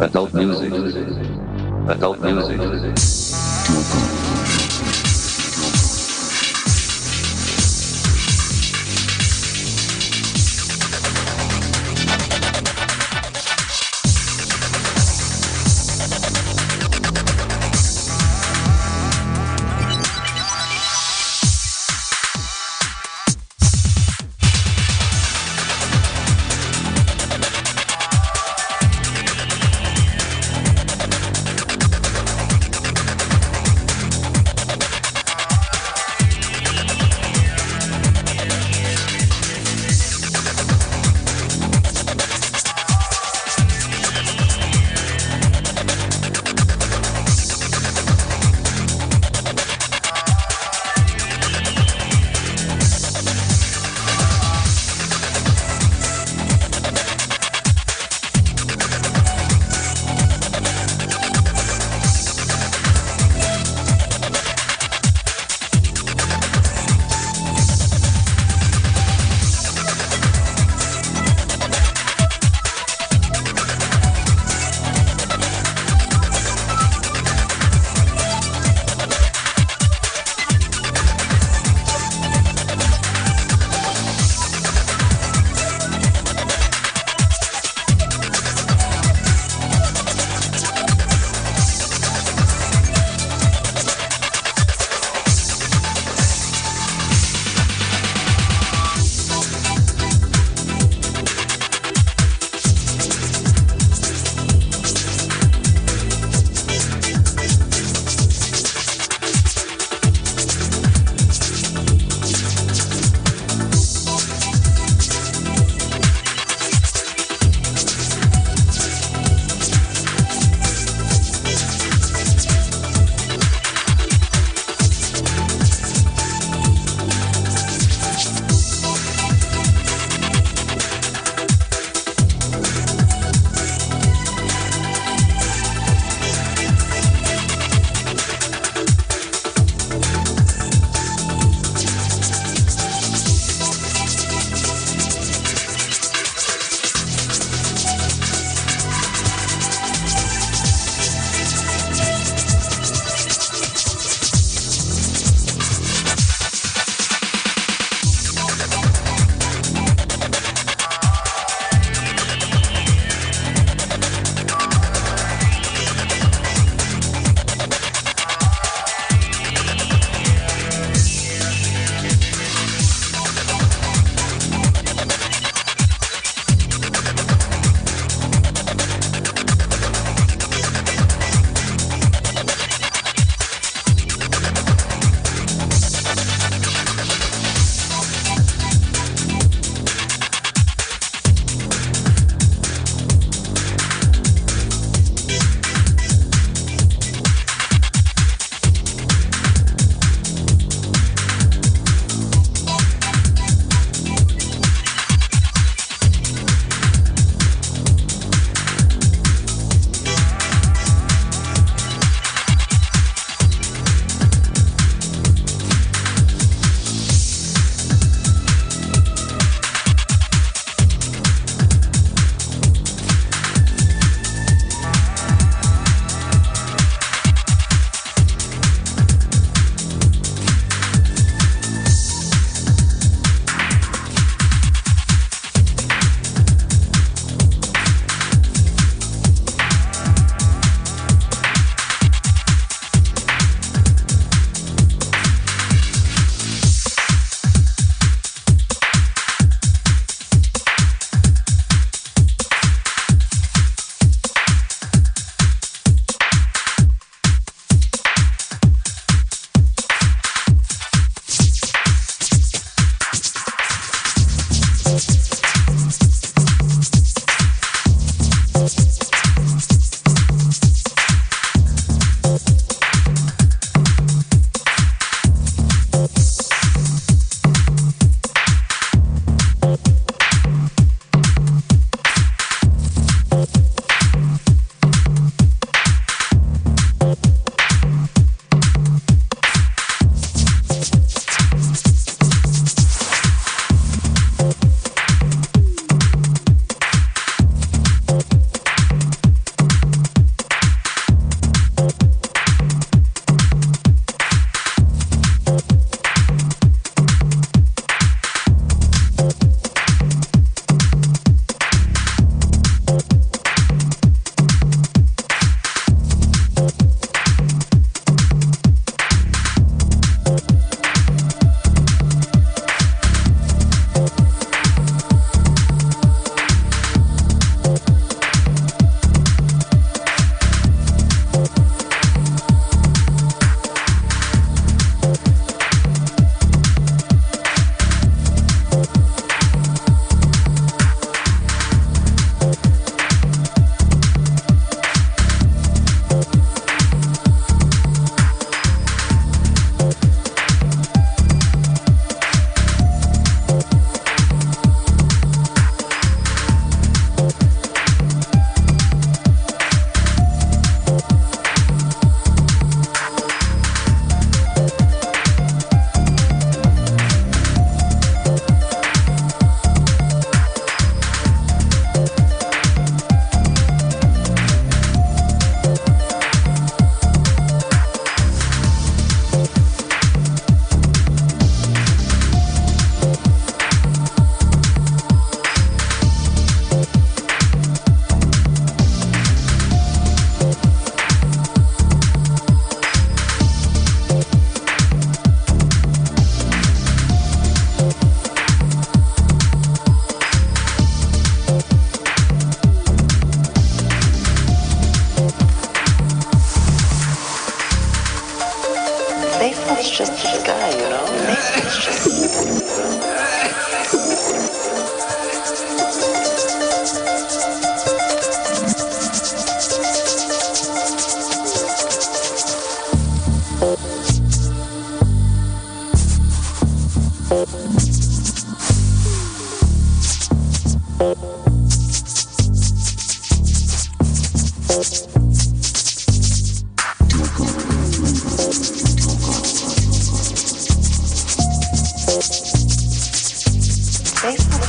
Adult music. Adult music.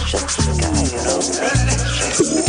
just the guy, you know.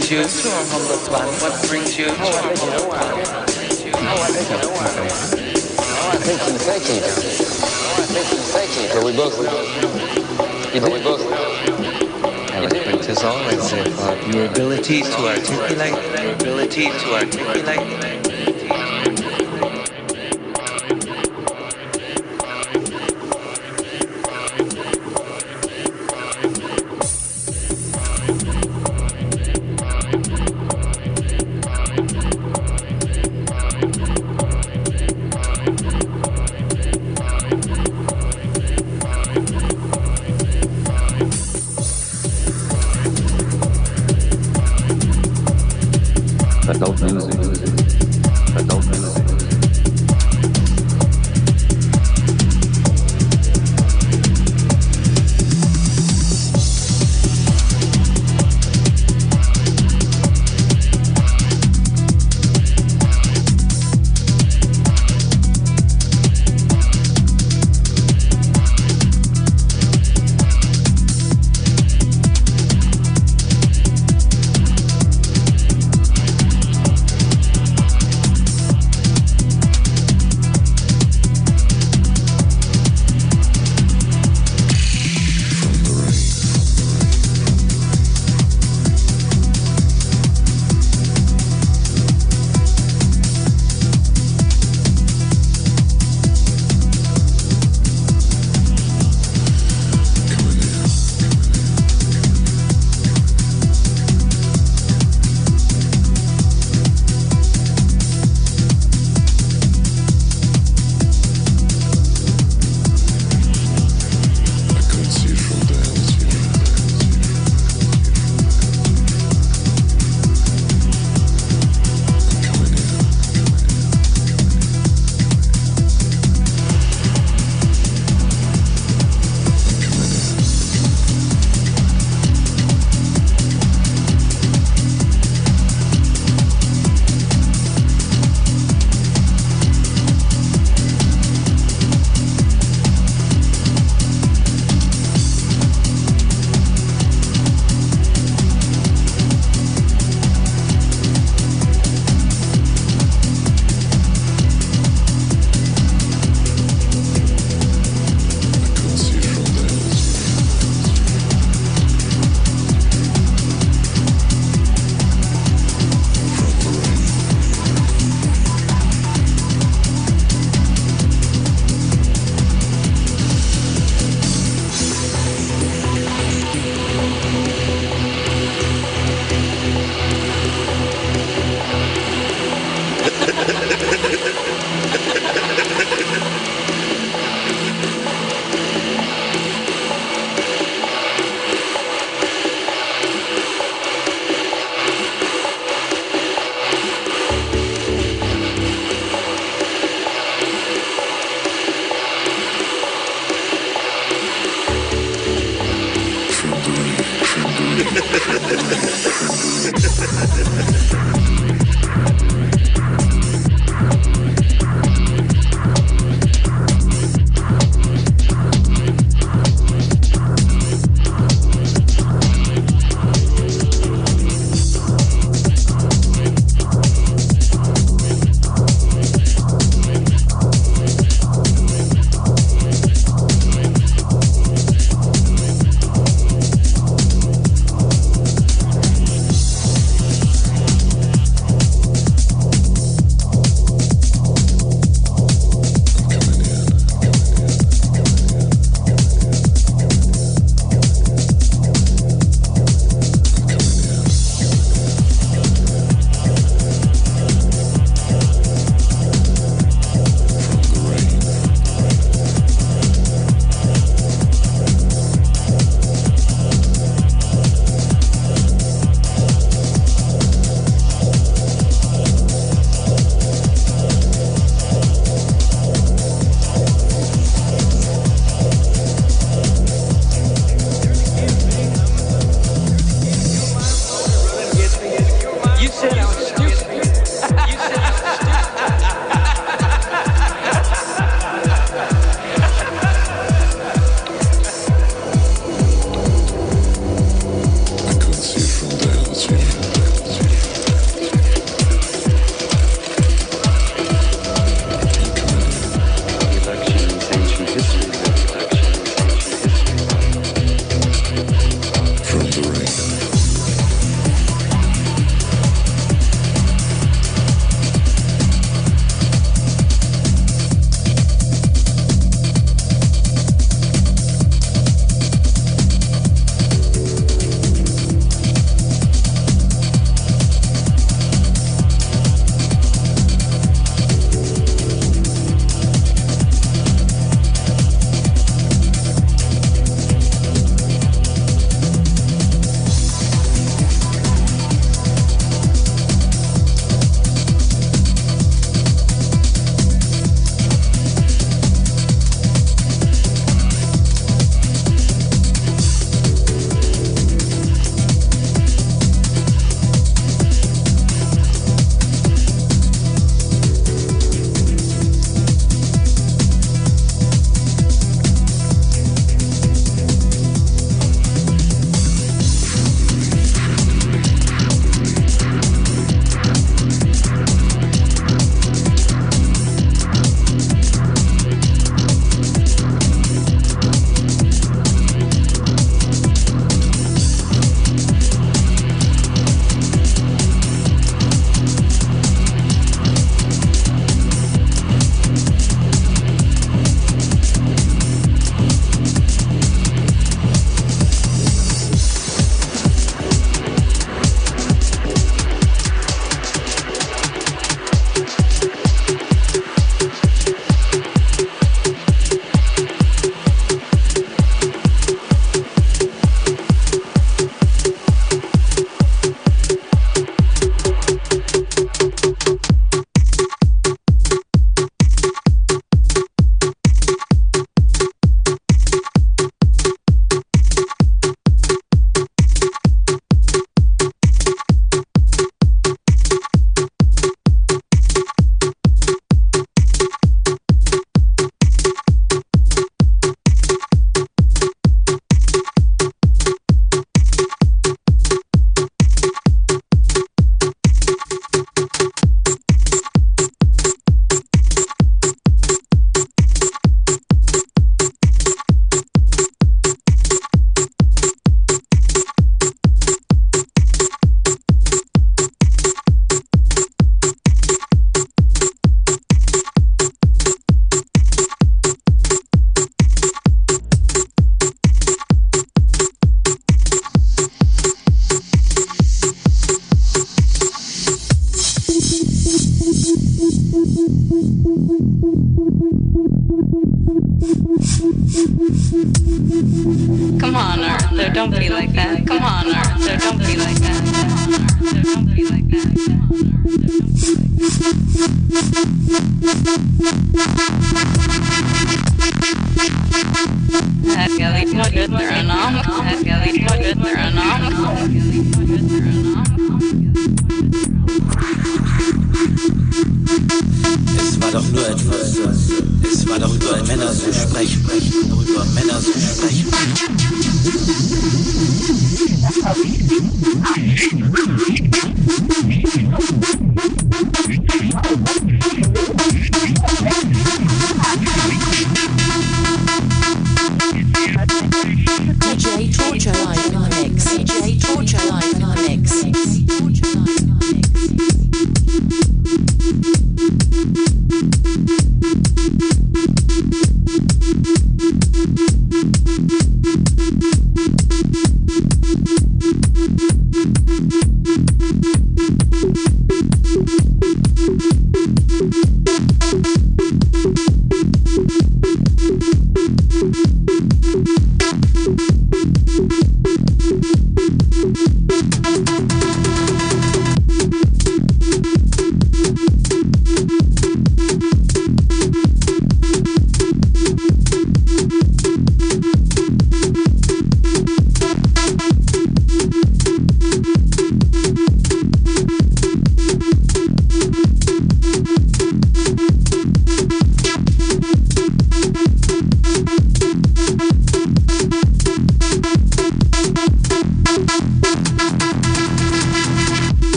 去。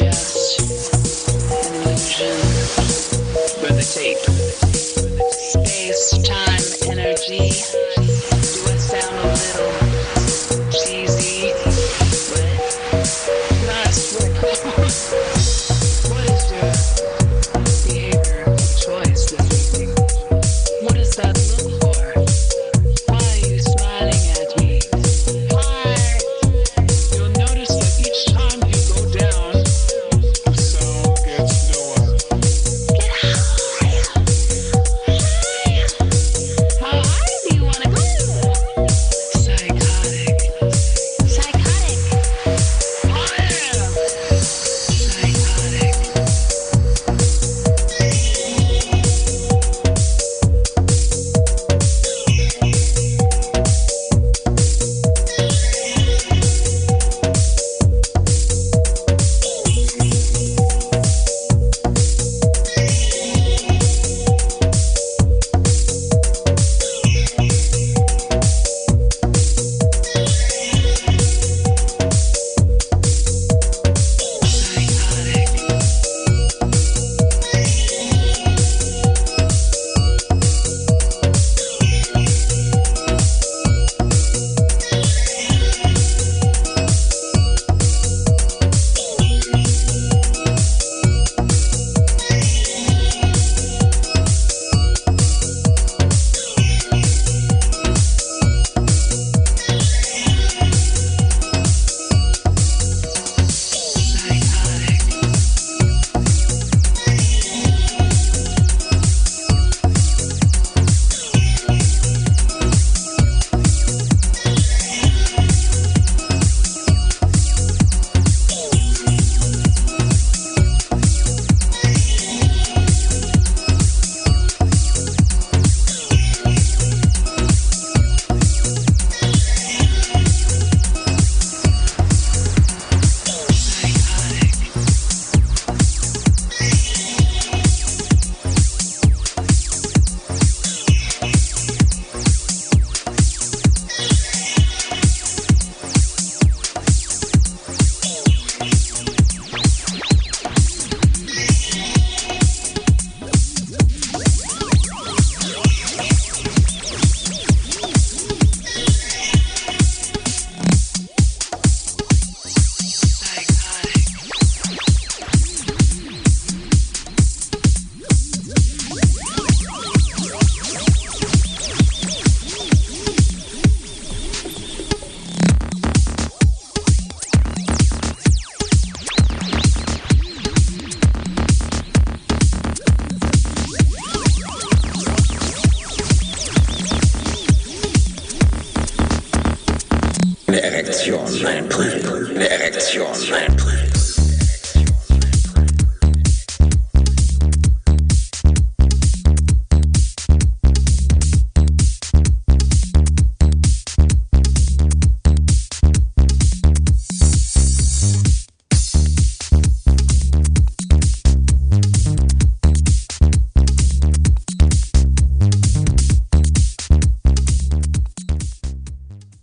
Just